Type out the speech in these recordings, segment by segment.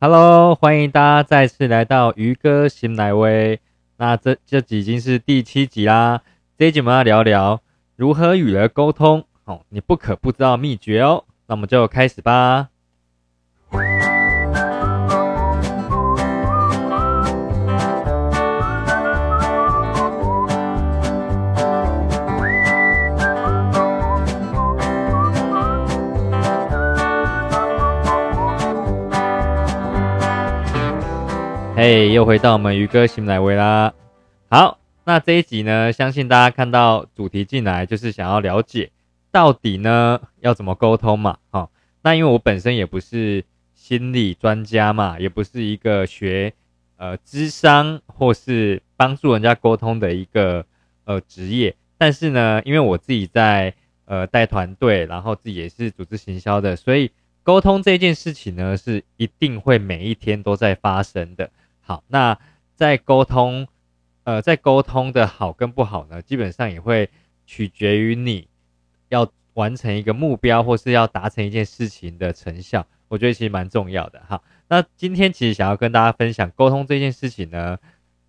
Hello，欢迎大家再次来到鱼哥新来威。那这这已经是第七集啦。这一集我们要聊聊如何与人沟通哦，你不可不知道秘诀哦。那我们就开始吧。嘿，又回到我们鱼哥新来威啦。好，那这一集呢，相信大家看到主题进来，就是想要了解到底呢要怎么沟通嘛。好，那因为我本身也不是心理专家嘛，也不是一个学呃智商或是帮助人家沟通的一个呃职业，但是呢，因为我自己在呃带团队，然后自己也是组织行销的，所以沟通这件事情呢，是一定会每一天都在发生的。好，那在沟通，呃，在沟通的好跟不好呢，基本上也会取决于你要完成一个目标，或是要达成一件事情的成效。我觉得其实蛮重要的。好，那今天其实想要跟大家分享沟通这件事情呢，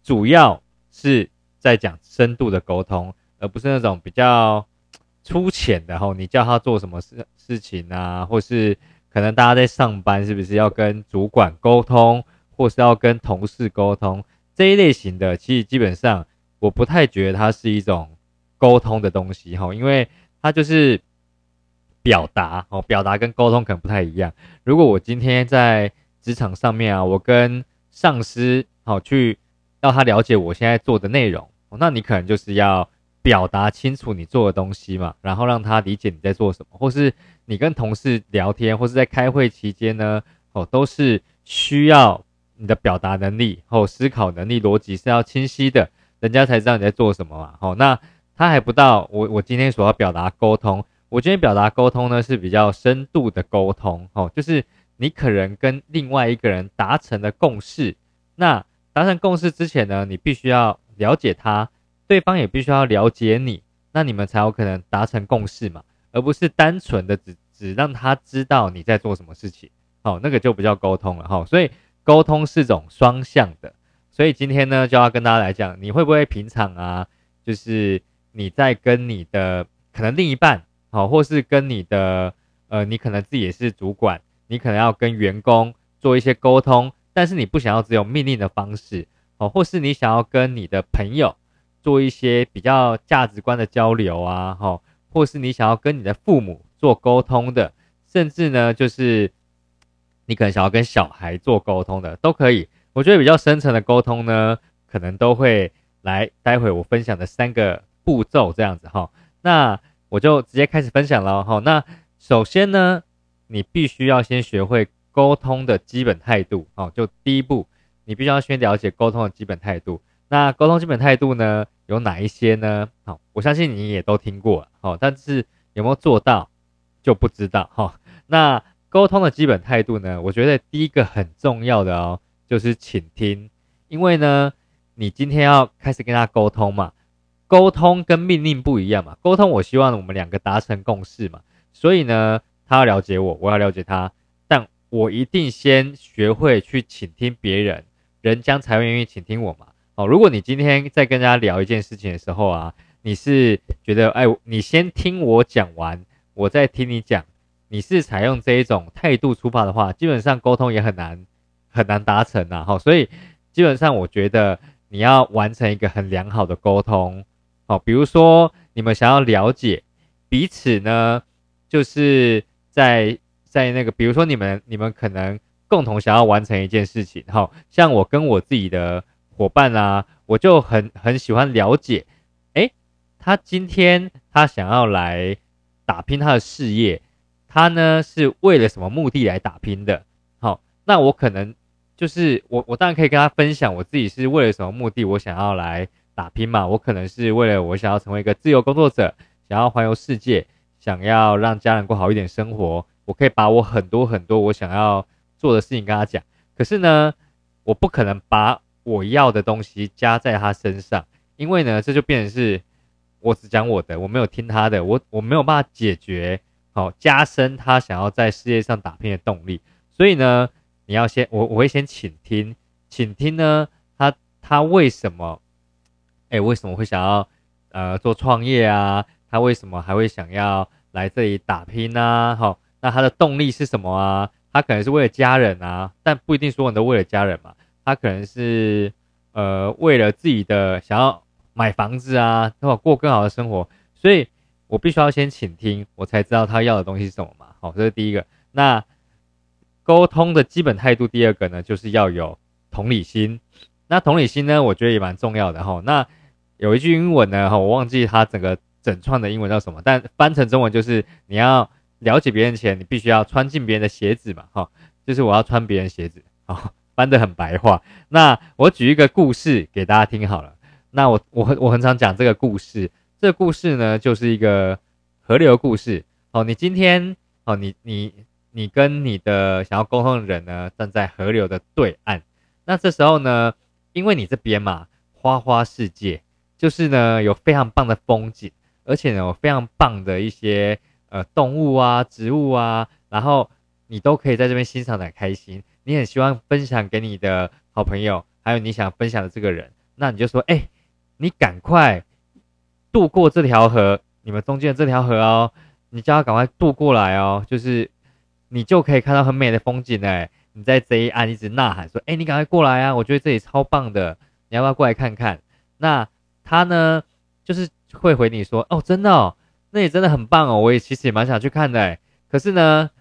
主要是在讲深度的沟通，而不是那种比较粗浅的。吼，你叫他做什么事事情啊，或是可能大家在上班，是不是要跟主管沟通？或是要跟同事沟通这一类型的，其实基本上我不太觉得它是一种沟通的东西哈，因为它就是表达哦，表达跟沟通可能不太一样。如果我今天在职场上面啊，我跟上司好去要他了解我现在做的内容，那你可能就是要表达清楚你做的东西嘛，然后让他理解你在做什么，或是你跟同事聊天，或是在开会期间呢，哦，都是需要。你的表达能力、后思考能力、逻辑是要清晰的，人家才知道你在做什么嘛。好，那他还不到我我今天所要表达沟通，我今天表达沟通呢是比较深度的沟通，哦，就是你可能跟另外一个人达成了共识，那达成共识之前呢，你必须要了解他，对方也必须要了解你，那你们才有可能达成共识嘛，而不是单纯的只只让他知道你在做什么事情，好，那个就不叫沟通了哈，所以。沟通是种双向的，所以今天呢就要跟大家来讲，你会不会平常啊，就是你在跟你的可能另一半，好，或是跟你的呃，你可能自己也是主管，你可能要跟员工做一些沟通，但是你不想要只有命令的方式，哦，或是你想要跟你的朋友做一些比较价值观的交流啊，哈，或是你想要跟你的父母做沟通的，甚至呢就是。你可能想要跟小孩做沟通的都可以，我觉得比较深层的沟通呢，可能都会来待会我分享的三个步骤这样子哈。那我就直接开始分享了哈。那首先呢，你必须要先学会沟通的基本态度哦。就第一步，你必须要先了解沟通的基本态度。那沟通基本态度呢，有哪一些呢？好，我相信你也都听过了哦，但是有没有做到就不知道哈。那沟通的基本态度呢？我觉得第一个很重要的哦，就是倾听。因为呢，你今天要开始跟他沟通嘛，沟通跟命令不一样嘛。沟通，我希望我们两个达成共识嘛。所以呢，他要了解我，我要了解他，但我一定先学会去倾听别人，人将才会愿意倾听我嘛。哦，如果你今天在跟大家聊一件事情的时候啊，你是觉得哎，你先听我讲完，我再听你讲。你是采用这一种态度出发的话，基本上沟通也很难很难达成呐。好，所以基本上我觉得你要完成一个很良好的沟通，好，比如说你们想要了解彼此呢，就是在在那个，比如说你们你们可能共同想要完成一件事情，好，像我跟我自己的伙伴啊，我就很很喜欢了解，诶，他今天他想要来打拼他的事业。他呢是为了什么目的来打拼的？好，那我可能就是我，我当然可以跟他分享我自己是为了什么目的，我想要来打拼嘛。我可能是为了我想要成为一个自由工作者，想要环游世界，想要让家人过好一点生活。我可以把我很多很多我想要做的事情跟他讲。可是呢，我不可能把我要的东西加在他身上，因为呢，这就变成是我只讲我的，我没有听他的，我我没有办法解决。好，加深他想要在事业上打拼的动力。所以呢，你要先我我会先倾听，倾听呢，他他为什么，哎，为什么会想要呃做创业啊？他为什么还会想要来这里打拼呢？好，那他的动力是什么啊？他可能是为了家人啊，但不一定所有人都为了家人嘛。他可能是呃为了自己的想要买房子啊，或过更好的生活，所以我必须要先倾听，我才知道他要的东西是什么嘛。好，这是第一个。那沟通的基本态度，第二个呢，就是要有同理心。那同理心呢，我觉得也蛮重要的哈。那有一句英文呢，哈，我忘记它整个整串的英文叫什么，但翻成中文就是你要了解别人前，你必须要穿进别人的鞋子嘛，哈，就是我要穿别人鞋子，好，翻得很白话。那我举一个故事给大家听好了。那我我我很常讲这个故事，这故事呢，就是一个河流故事。哦，你今天。哦，你你你跟你的想要沟通的人呢，站在河流的对岸。那这时候呢，因为你这边嘛，花花世界，就是呢有非常棒的风景，而且呢有非常棒的一些呃动物啊、植物啊，然后你都可以在这边欣赏的开心。你很希望分享给你的好朋友，还有你想分享的这个人，那你就说，哎，你赶快渡过这条河，你们中间的这条河哦。你叫他赶快渡过来哦，就是你就可以看到很美的风景哎！你在这一岸一直呐喊说：“哎，你赶快过来啊！我觉得这里超棒的，你要不要过来看看？”那他呢，就是会回你说：“哦，真的哦，那里真的很棒哦，我也其实也蛮想去看的。可是呢，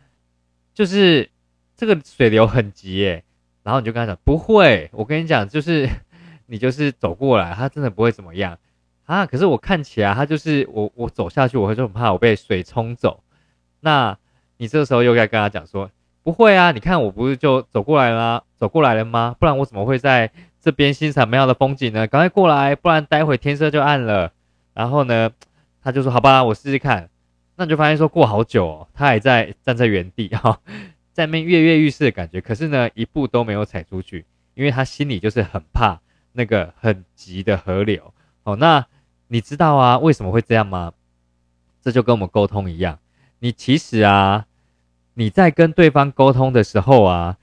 就是这个水流很急耶。”然后你就跟他讲：“不会，我跟你讲，就是 你就是走过来，他真的不会怎么样。”啊！可是我看起来，他就是我，我走下去，我会就很怕我被水冲走。那你这时候又该跟他讲说，不会啊！你看我不是就走过来了，走过来了吗？不然我怎么会在这边欣赏美好的风景呢？赶快过来，不然待会天色就暗了。然后呢，他就说好吧，我试试看。那你就发现说过好久，哦，他还在站在原地 哈，在那跃跃欲试的感觉。可是呢，一步都没有踩出去，因为他心里就是很怕那个很急的河流。哦，那。你知道啊，为什么会这样吗？这就跟我们沟通一样，你其实啊，你在跟对方沟通的时候啊，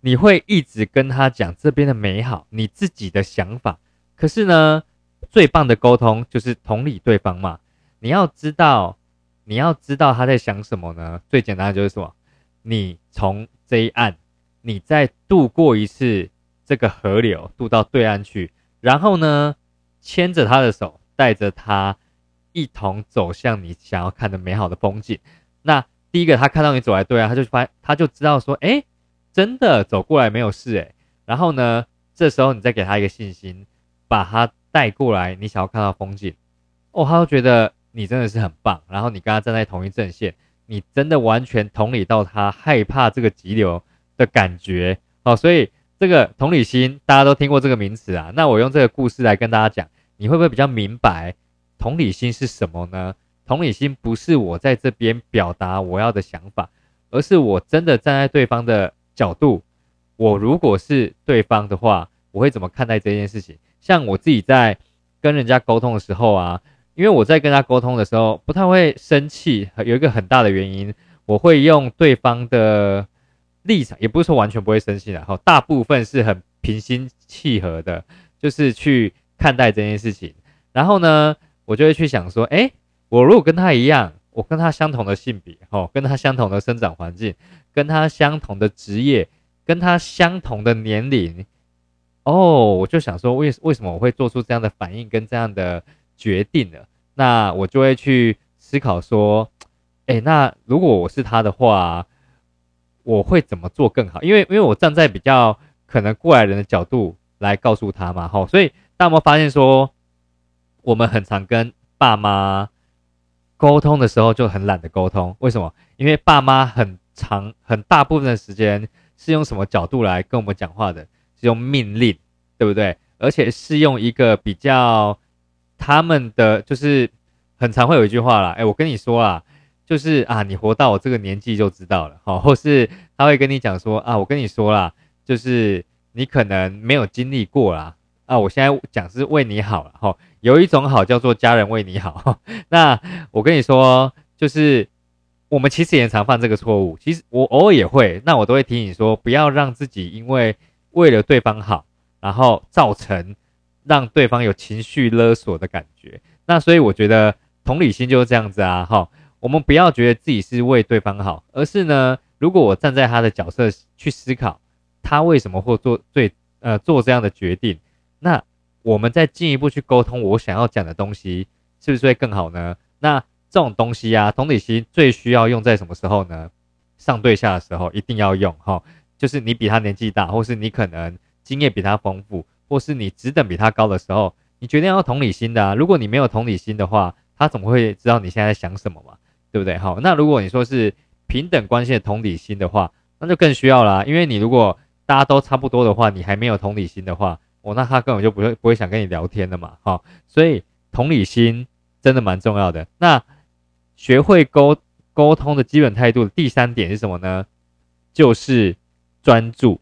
你会一直跟他讲这边的美好，你自己的想法。可是呢，最棒的沟通就是同理对方嘛。你要知道，你要知道他在想什么呢？最简单的就是什么？你从这一岸，你再渡过一次这个河流，渡到对岸去，然后呢，牵着他的手。带着他一同走向你想要看的美好的风景。那第一个，他看到你走来对啊，他就发，他就知道说，哎，真的走过来没有事哎。然后呢，这时候你再给他一个信心，把他带过来，你想要看到风景，哦，他会觉得你真的是很棒。然后你跟他站在同一阵线，你真的完全同理到他害怕这个急流的感觉哦。所以这个同理心，大家都听过这个名词啊。那我用这个故事来跟大家讲。你会不会比较明白同理心是什么呢？同理心不是我在这边表达我要的想法，而是我真的站在对方的角度。我如果是对方的话，我会怎么看待这件事情？像我自己在跟人家沟通的时候啊，因为我在跟他沟通的时候不太会生气，有一个很大的原因，我会用对方的立场，也不是说完全不会生气的，哈，大部分是很平心气和的，就是去。看待这件事情，然后呢，我就会去想说，哎，我如果跟他一样，我跟他相同的性别，哦，跟他相同的生长环境，跟他相同的职业，跟他相同的年龄，哦，我就想说，为为什么我会做出这样的反应跟这样的决定呢？那我就会去思考说，哎，那如果我是他的话，我会怎么做更好？因为因为我站在比较可能过来人的角度来告诉他嘛，吼，所以。大家有没有发现说，我们很常跟爸妈沟通的时候就很懒得沟通？为什么？因为爸妈很长很大部分的时间是用什么角度来跟我们讲话的？是用命令，对不对？而且是用一个比较他们的，就是很常会有一句话啦，哎，我跟你说啊，就是啊，你活到我这个年纪就知道了，好，或是他会跟你讲说啊，我跟你说啦，就是你可能没有经历过啦。啊，我现在讲是为你好了哈，有一种好叫做家人为你好。那我跟你说，就是我们其实也常犯这个错误。其实我偶尔也会，那我都会提醒说，不要让自己因为为了对方好，然后造成让对方有情绪勒索的感觉。那所以我觉得同理心就是这样子啊，哈，我们不要觉得自己是为对方好，而是呢，如果我站在他的角色去思考，他为什么会做最呃做这样的决定，那我们再进一步去沟通我想要讲的东西，是不是会更好呢？那这种东西啊，同理心最需要用在什么时候呢？上对下的时候一定要用哈，就是你比他年纪大，或是你可能经验比他丰富，或是你职等比他高的时候，你决定要同理心的啊。如果你没有同理心的话，他怎么会知道你现在在想什么嘛？对不对？好，那如果你说是平等关系的同理心的话，那就更需要啦。因为你如果大家都差不多的话，你还没有同理心的话，哦，那他根本就不会不会想跟你聊天的嘛。哈，所以同理心真的蛮重要的。那学会沟沟通的基本态度的，第三点是什么呢？就是专注。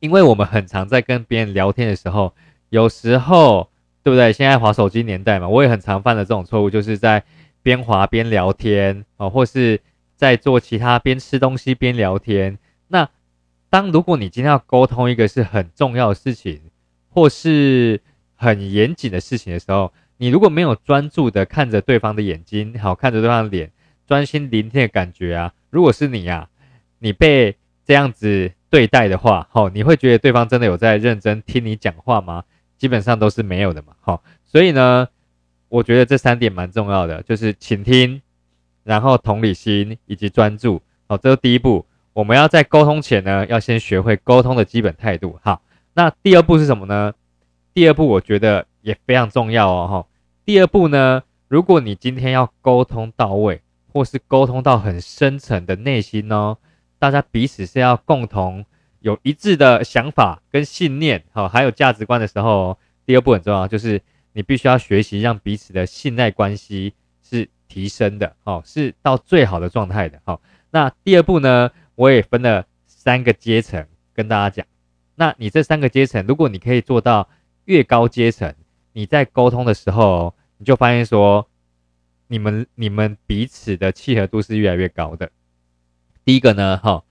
因为我们很常在跟别人聊天的时候，有时候对不对？现在滑手机年代嘛，我也很常犯的这种错误，就是在边滑边聊天哦，或是在做其他边吃东西边聊天。那当如果你今天要沟通一个是很重要的事情，或是很严谨的事情的时候，你如果没有专注的看着对方的眼睛，好看着对方的脸，专心聆听的感觉啊，如果是你呀，你被这样子对待的话，好，你会觉得对方真的有在认真听你讲话吗？基本上都是没有的嘛，好，所以呢，我觉得这三点蛮重要的，就是倾听，然后同理心以及专注，好，这是第一步。我们要在沟通前呢，要先学会沟通的基本态度，好，那第二步是什么呢？第二步我觉得。也非常重要哦，哈。第二步呢，如果你今天要沟通到位，或是沟通到很深层的内心哦，大家彼此是要共同有一致的想法跟信念，好，还有价值观的时候，第二步很重要，就是你必须要学习让彼此的信赖关系是提升的，哦，是到最好的状态的，好。那第二步呢，我也分了三个阶层跟大家讲，那你这三个阶层，如果你可以做到越高阶层。你在沟通的时候，你就发现说，你们你们彼此的契合度是越来越高的。第一个呢，哈，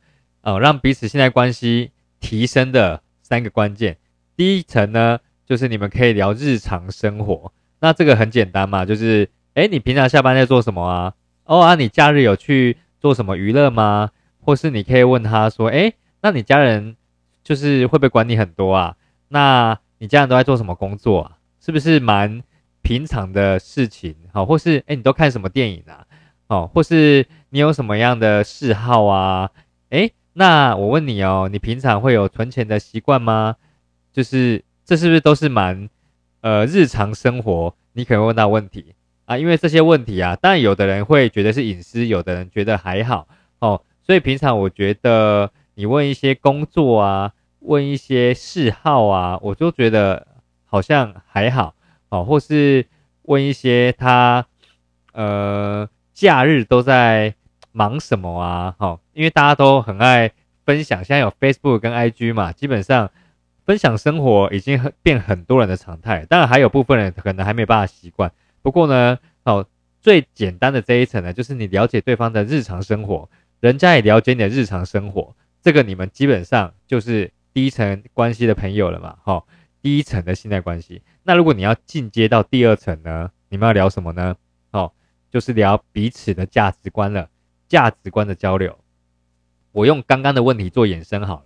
呃，让彼此现在关系提升的三个关键，第一层呢，就是你们可以聊日常生活。那这个很简单嘛，就是，哎，你平常下班在做什么啊？哦啊，你假日有去做什么娱乐吗？或是你可以问他说，哎，那你家人就是会不会管你很多啊？那你家人都在做什么工作啊？是不是蛮平常的事情？好，或是哎，你都看什么电影啊？哦，或是你有什么样的嗜好啊？哎，那我问你哦，你平常会有存钱的习惯吗？就是这是不是都是蛮呃日常生活你可能问到问题啊？因为这些问题啊，当然有的人会觉得是隐私，有的人觉得还好哦。所以平常我觉得你问一些工作啊，问一些嗜好啊，我就觉得。好像还好哦，或是问一些他，呃，假日都在忙什么啊？好，因为大家都很爱分享，现在有 Facebook 跟 IG 嘛，基本上分享生活已经很变很多人的常态。当然还有部分人可能还没有办法习惯。不过呢，哦，最简单的这一层呢，就是你了解对方的日常生活，人家也了解你的日常生活，这个你们基本上就是第一层关系的朋友了嘛，好。第一层的信赖关系，那如果你要进阶到第二层呢？你们要聊什么呢？哦，就是聊彼此的价值观了，价值观的交流。我用刚刚的问题做衍生好了。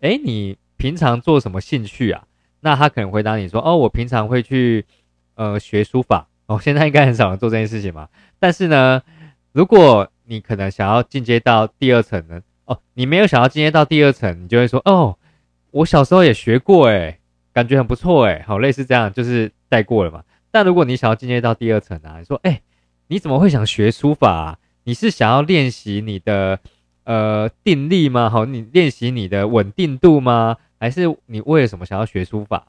诶，你平常做什么兴趣啊？那他可能回答你说：哦，我平常会去呃学书法。哦，现在应该很少人做这件事情嘛。但是呢，如果你可能想要进阶到第二层呢？哦，你没有想要进阶到第二层，你就会说：哦，我小时候也学过，诶。感觉很不错哎，好类似这样，就是带过了嘛。但如果你想要进阶到第二层啊，你说哎，你怎么会想学书法？你是想要练习你的呃定力吗？好，你练习你的稳定度吗？还是你为了什么想要学书法？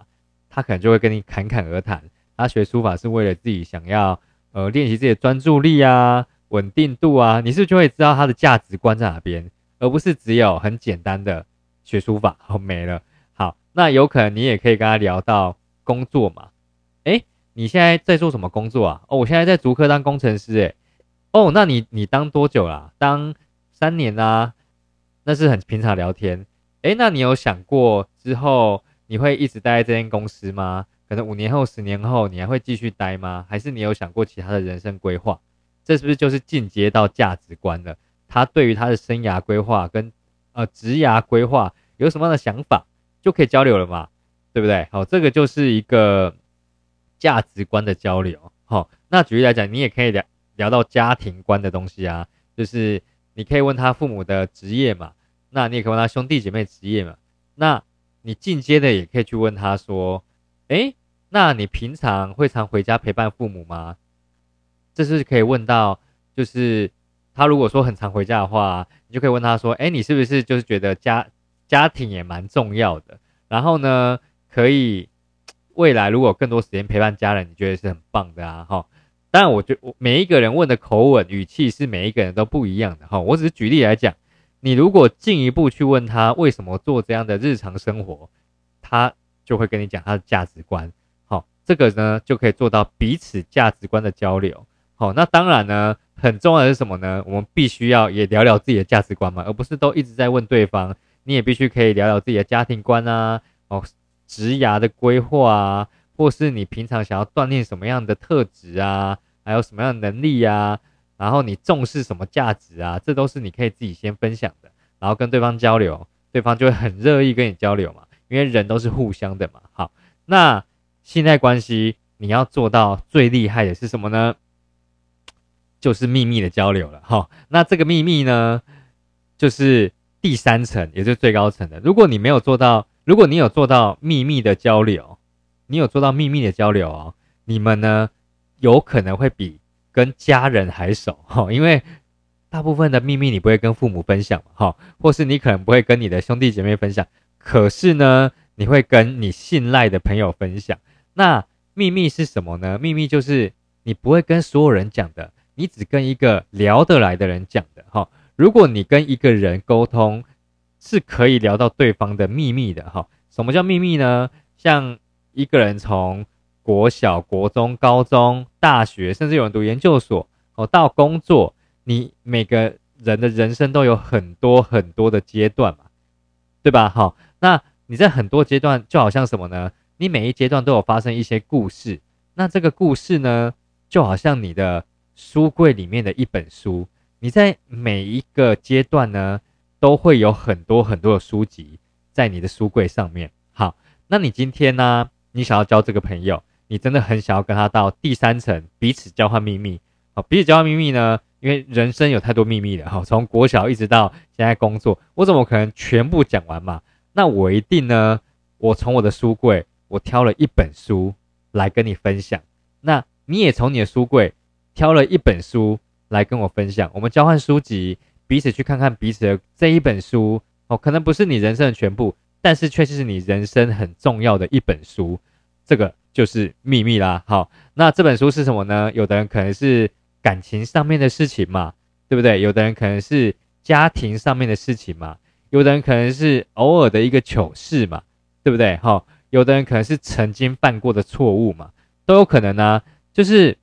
他可能就会跟你侃侃而谈。他学书法是为了自己想要呃练习自己的专注力啊、稳定度啊。你是不是就会知道他的价值观在哪边，而不是只有很简单的学书法，好没了。好那有可能你也可以跟他聊到工作嘛？诶，你现在在做什么工作啊？哦，我现在在逐客当工程师。诶，哦，那你你当多久啦？当三年啊？那是很平常聊天。诶，那你有想过之后你会一直待在这间公司吗？可能五年后、十年后你还会继续待吗？还是你有想过其他的人生规划？这是不是就是进阶到价值观了？他对于他的生涯规划跟呃职涯规划有什么样的想法，就可以交流了嘛？对不对？好，这个就是一个价值观的交流。好，那举例来讲，你也可以聊聊到家庭观的东西啊，就是你可以问他父母的职业嘛，那你也可以问他兄弟姐妹职业嘛。那你进阶的也可以去问他说，诶，那你平常会常回家陪伴父母吗？这是可以问到，就是他如果说很常回家的话，你就可以问他说，诶，你是不是就是觉得家家庭也蛮重要的？然后呢？可以，未来如果更多时间陪伴家人，你觉得是很棒的啊，哈。当然，我觉我每一个人问的口吻语气是每一个人都不一样的，哈。我只是举例来讲，你如果进一步去问他为什么做这样的日常生活，他就会跟你讲他的价值观，好，这个呢就可以做到彼此价值观的交流，哦。那当然呢，很重要的是什么呢？我们必须要也聊聊自己的价值观嘛，而不是都一直在问对方。你也必须可以聊聊自己的家庭观啊，哦。职涯的规划啊，或是你平常想要锻炼什么样的特质啊，还有什么样的能力啊，然后你重视什么价值啊，这都是你可以自己先分享的，然后跟对方交流，对方就会很乐意跟你交流嘛，因为人都是互相的嘛。好，那信赖关系你要做到最厉害的是什么呢？就是秘密的交流了哈。那这个秘密呢，就是第三层，也就是最高层的。如果你没有做到。如果你有做到秘密的交流，你有做到秘密的交流哦，你们呢有可能会比跟家人还熟哈，因为大部分的秘密你不会跟父母分享哈，或是你可能不会跟你的兄弟姐妹分享，可是呢，你会跟你信赖的朋友分享。那秘密是什么呢？秘密就是你不会跟所有人讲的，你只跟一个聊得来的人讲的哈。如果你跟一个人沟通，是可以聊到对方的秘密的哈。什么叫秘密呢？像一个人从国小、国中、高中、大学，甚至有人读研究所哦，到工作，你每个人的人生都有很多很多的阶段嘛，对吧？好，那你在很多阶段就好像什么呢？你每一阶段都有发生一些故事，那这个故事呢，就好像你的书柜里面的一本书，你在每一个阶段呢。都会有很多很多的书籍在你的书柜上面。好，那你今天呢？你想要交这个朋友，你真的很想要跟他到第三层，彼此交换秘密。好，彼此交换秘密呢？因为人生有太多秘密了。哈，从国小一直到现在工作，我怎么可能全部讲完嘛？那我一定呢，我从我的书柜，我挑了一本书来跟你分享。那你也从你的书柜挑了一本书来跟我分享，我们交换书籍。彼此去看看彼此的这一本书哦，可能不是你人生的全部，但是却是你人生很重要的一本书。这个就是秘密啦。好，那这本书是什么呢？有的人可能是感情上面的事情嘛，对不对？有的人可能是家庭上面的事情嘛，有的人可能是偶尔的一个糗事嘛，对不对？好，有的人可能是曾经犯过的错误嘛，都有可能呢。就是。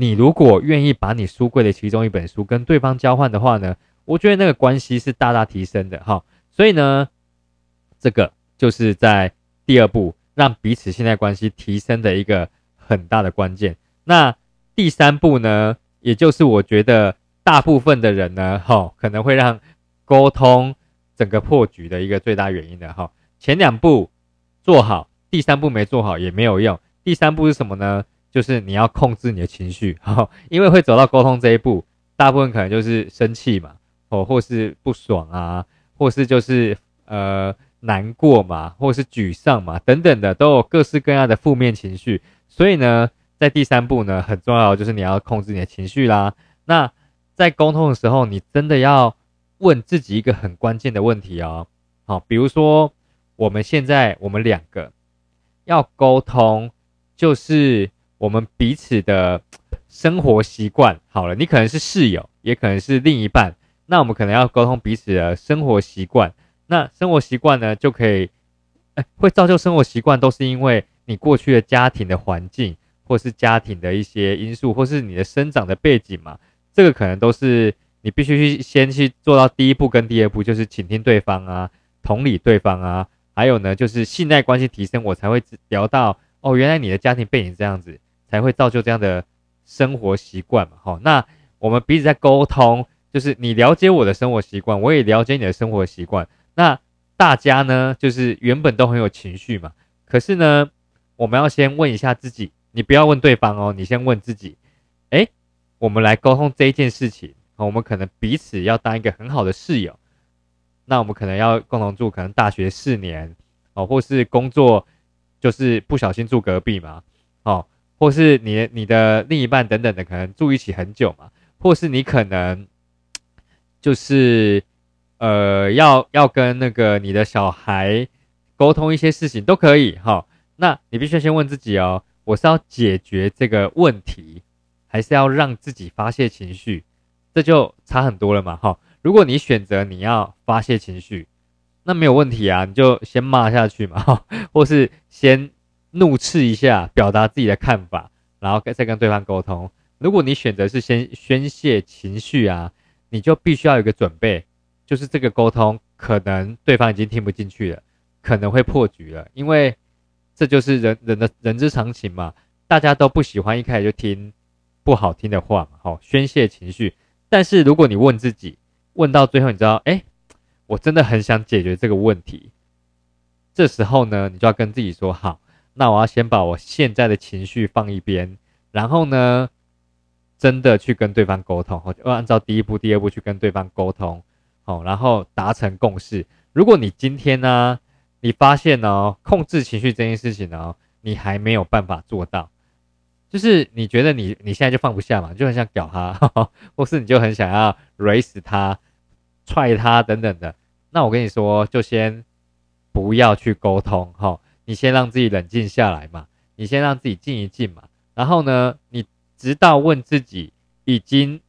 你如果愿意把你书柜的其中一本书跟对方交换的话呢，我觉得那个关系是大大提升的哈。所以呢，这个就是在第二步让彼此信赖关系提升的一个很大的关键。那第三步呢，也就是我觉得大部分的人呢，哈，可能会让沟通整个破局的一个最大原因的哈。前两步做好，第三步没做好也没有用。第三步是什么呢？就是你要控制你的情绪，哈，因为会走到沟通这一步，大部分可能就是生气嘛，哦，或是不爽啊，或是就是呃难过嘛，或是沮丧嘛，等等的，都有各式各样的负面情绪。所以呢，在第三步呢，很重要就是你要控制你的情绪啦。那在沟通的时候，你真的要问自己一个很关键的问题哦，好，比如说我们现在我们两个要沟通，就是。我们彼此的生活习惯好了，你可能是室友，也可能是另一半，那我们可能要沟通彼此的生活习惯。那生活习惯呢，就可以，哎，会造就生活习惯，都是因为你过去的家庭的环境，或是家庭的一些因素，或是你的生长的背景嘛。这个可能都是你必须去先去做到第一步跟第二步，就是倾听对方啊，同理对方啊，还有呢就是信赖关系提升，我才会聊到哦，原来你的家庭背景这样子，才会造就这样的生活习惯嘛。好，那我们彼此在沟通，就是你了解我的生活习惯，我也了解你的生活习惯，那大家呢就是原本都很有情绪嘛，可是呢，我们要先问一下自己。你不要问对方哦，你先问自己。哎，我们来沟通这一件事情。我们可能彼此要当一个很好的室友。那我们可能要共同住，可能大学四年哦，或是工作就是不小心住隔壁嘛，哦，或是你你的另一半等等的，可能住一起很久嘛，或是你可能就是呃要要跟那个你的小孩沟通一些事情都可以哈。那你必须先问自己哦。我是要解决这个问题，还是要让自己发泄情绪？这就差很多了嘛，哈。如果你选择你要发泄情绪，那没有问题啊，你就先骂下去嘛，或是先怒斥一下，表达自己的看法，然后再跟对方沟通。如果你选择是先宣泄情绪啊，你就必须要有个准备，就是这个沟通可能对方已经听不进去了，可能会破局了，因为。这就是人人的人之常情嘛，大家都不喜欢一开始就听不好听的话嘛，好宣泄情绪。但是如果你问自己，问到最后，你知道，哎，我真的很想解决这个问题。这时候呢，你就要跟自己说，好，那我要先把我现在的情绪放一边，然后呢，真的去跟对方沟通，好，要按照第一步、第二步去跟对方沟通，好，然后达成共识。如果你今天呢？你发现呢，控制情绪这件事情呢，你还没有办法做到，就是你觉得你你现在就放不下嘛，就很想屌他，或是你就很想要怼死他、踹他等等的。那我跟你说，就先不要去沟通哈，你先让自己冷静下来嘛，你先让自己静一静嘛。然后呢，你直到问自己已经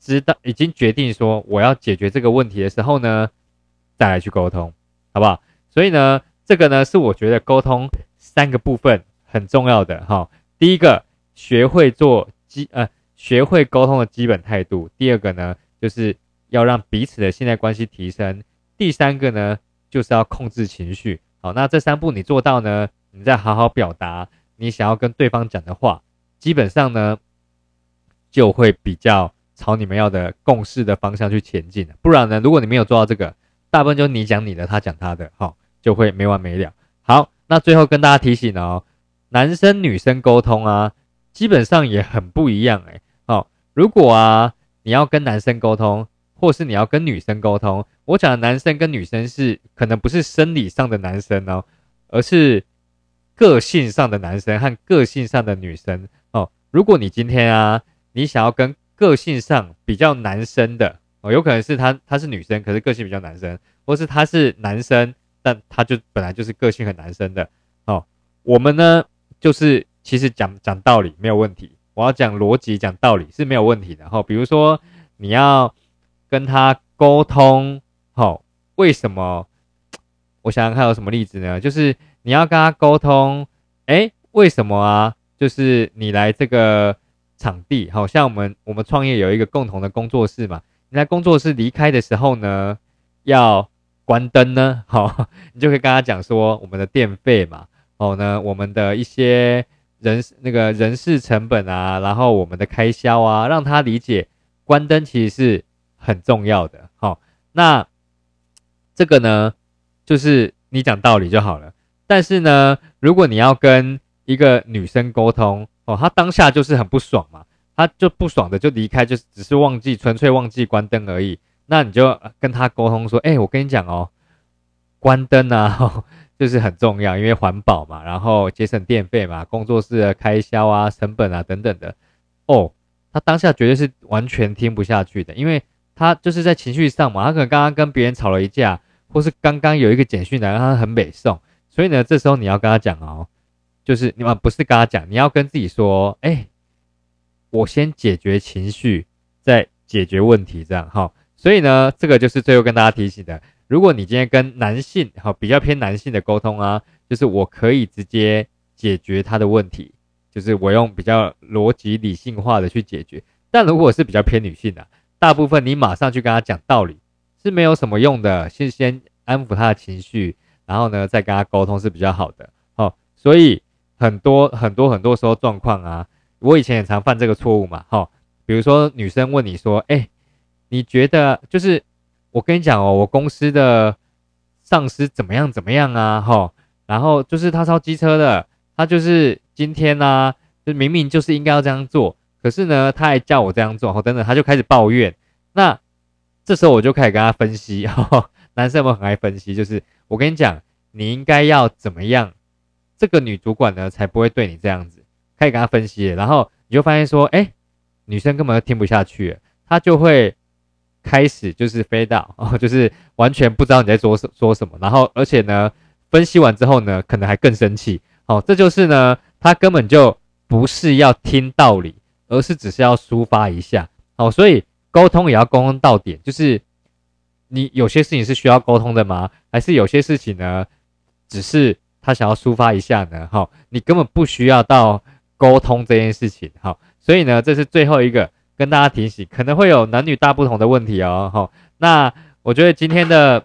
知道、已经决定说我要解决这个问题的时候呢，再来去沟通，好不好？所以呢，这个呢是我觉得沟通三个部分很重要的哈。第一个，学会做基呃，学会沟通的基本态度。第二个呢，就是要让彼此的信赖关系提升。第三个呢，就是要控制情绪。好，那这三步你做到呢，你再好好表达你想要跟对方讲的话，基本上呢，就会比较朝你们要的共识的方向去前进不然呢，如果你没有做到这个，大部分就你讲你的，他讲他的，好。就会没完没了。好，那最后跟大家提醒哦，男生女生沟通啊，基本上也很不一样诶。好，如果啊你要跟男生沟通，或是你要跟女生沟通，我讲的男生跟女生是可能不是生理上的男生哦，而是个性上的男生和个性上的女生哦。如果你今天啊，你想要跟个性上比较男生的哦，有可能是他他是女生，可是个性比较男生，或是他是男生。但他就本来就是个性很男生的哦，我们呢就是其实讲讲道理没有问题，我要讲逻辑讲道理是没有问题的哈。比如说你要跟他沟通，好，为什么？我想想看有什么例子呢？就是你要跟他沟通，哎，为什么啊？就是你来这个场地，好像我们我们创业有一个共同的工作室嘛，你在工作室离开的时候呢，要。关灯呢？好，你就可以跟他讲说我们的电费嘛，哦呢，我们的一些人那个人事成本啊，然后我们的开销啊，让他理解关灯其实是很重要的。好，那这个呢，就是你讲道理就好了。但是呢，如果你要跟一个女生沟通，哦，她当下就是很不爽嘛，她就不爽的就离开，就只是忘记纯粹忘记关灯而已。那你就跟她沟通说，哎，我跟你讲哦，关灯啊，就是很重要，因为环保嘛，然后节省电费嘛，工作室的开销啊、成本啊等等的。哦，他当下绝对是完全听不下去的，因为他就是在情绪上嘛，他可能刚刚跟别人吵了一架，或是刚刚有一个简讯来让他很美送，所以呢，这时候你要跟他讲哦，就是你们不是跟他讲，你要跟自己说，哎，我先解决情绪，再解决问题，这样哈。所以呢，这个就是最后跟大家提醒的。如果你今天跟男性，哈比较偏男性的沟通啊，就是我可以直接解决他的问题，就是我用比较逻辑理性化的去解决。但如果是比较偏女性的，大部分你马上去跟他讲道理是没有什么用的，先先安抚他的情绪，然后呢再跟他沟通是比较好的。哦，所以很多很多很多时候状况啊，我以前也常犯这个错误嘛。哈，比如说女生问你说，哎，你觉得就是我跟你讲哦，我公司的上司怎么样怎么样啊？哈，然后就是他超机车的，他就是今天呢。就明明就是应该要这样做，可是呢，他还叫我这样做，哦，等等，他就开始抱怨。那这时候我就开始跟他分析，男生们很爱分析，就是我跟你讲，你应该要怎么样，这个女主管呢才不会对你这样子。开始跟他分析，然后你就发现说，哎，女生根本就听不下去，她就会开始就是飞到，哦，就是完全不知道你在说说什么，然后而且呢，分析完之后呢，可能还更生气，哦，这就是呢，他根本就。不是要听道理，而是只是要抒发一下，哦，所以沟通也要沟通到点，就是你有些事情是需要沟通的吗？还是有些事情呢，只是他想要抒发一下呢？哈，你根本不需要到沟通这件事情，哈，所以呢，这是最后一个跟大家提醒，可能会有男女大不同的问题哦，哈，那我觉得今天的，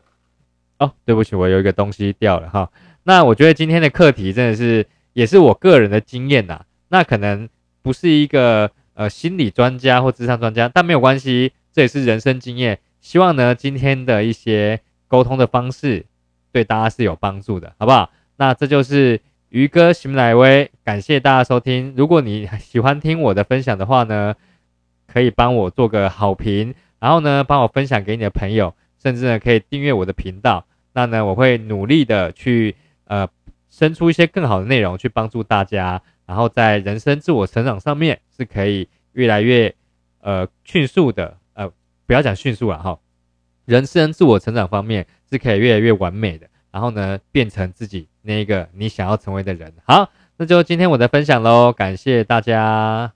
哦，对不起，我有一个东西掉了，哈，那我觉得今天的课题真的是也是我个人的经验呐。那可能不是一个呃心理专家或智商专家，但没有关系，这也是人生经验。希望呢今天的一些沟通的方式对大家是有帮助的，好不好？那这就是鱼哥喜来威，感谢大家收听。如果你喜欢听我的分享的话呢，可以帮我做个好评，然后呢帮我分享给你的朋友，甚至呢可以订阅我的频道。那呢我会努力的去呃生出一些更好的内容去帮助大家。然后在人生自我成长上面是可以越来越呃迅速的，呃，不要讲迅速了哈。人生自我成长方面是可以越来越完美的，然后呢变成自己那个你想要成为的人。好，那就今天我的分享喽，感谢大家。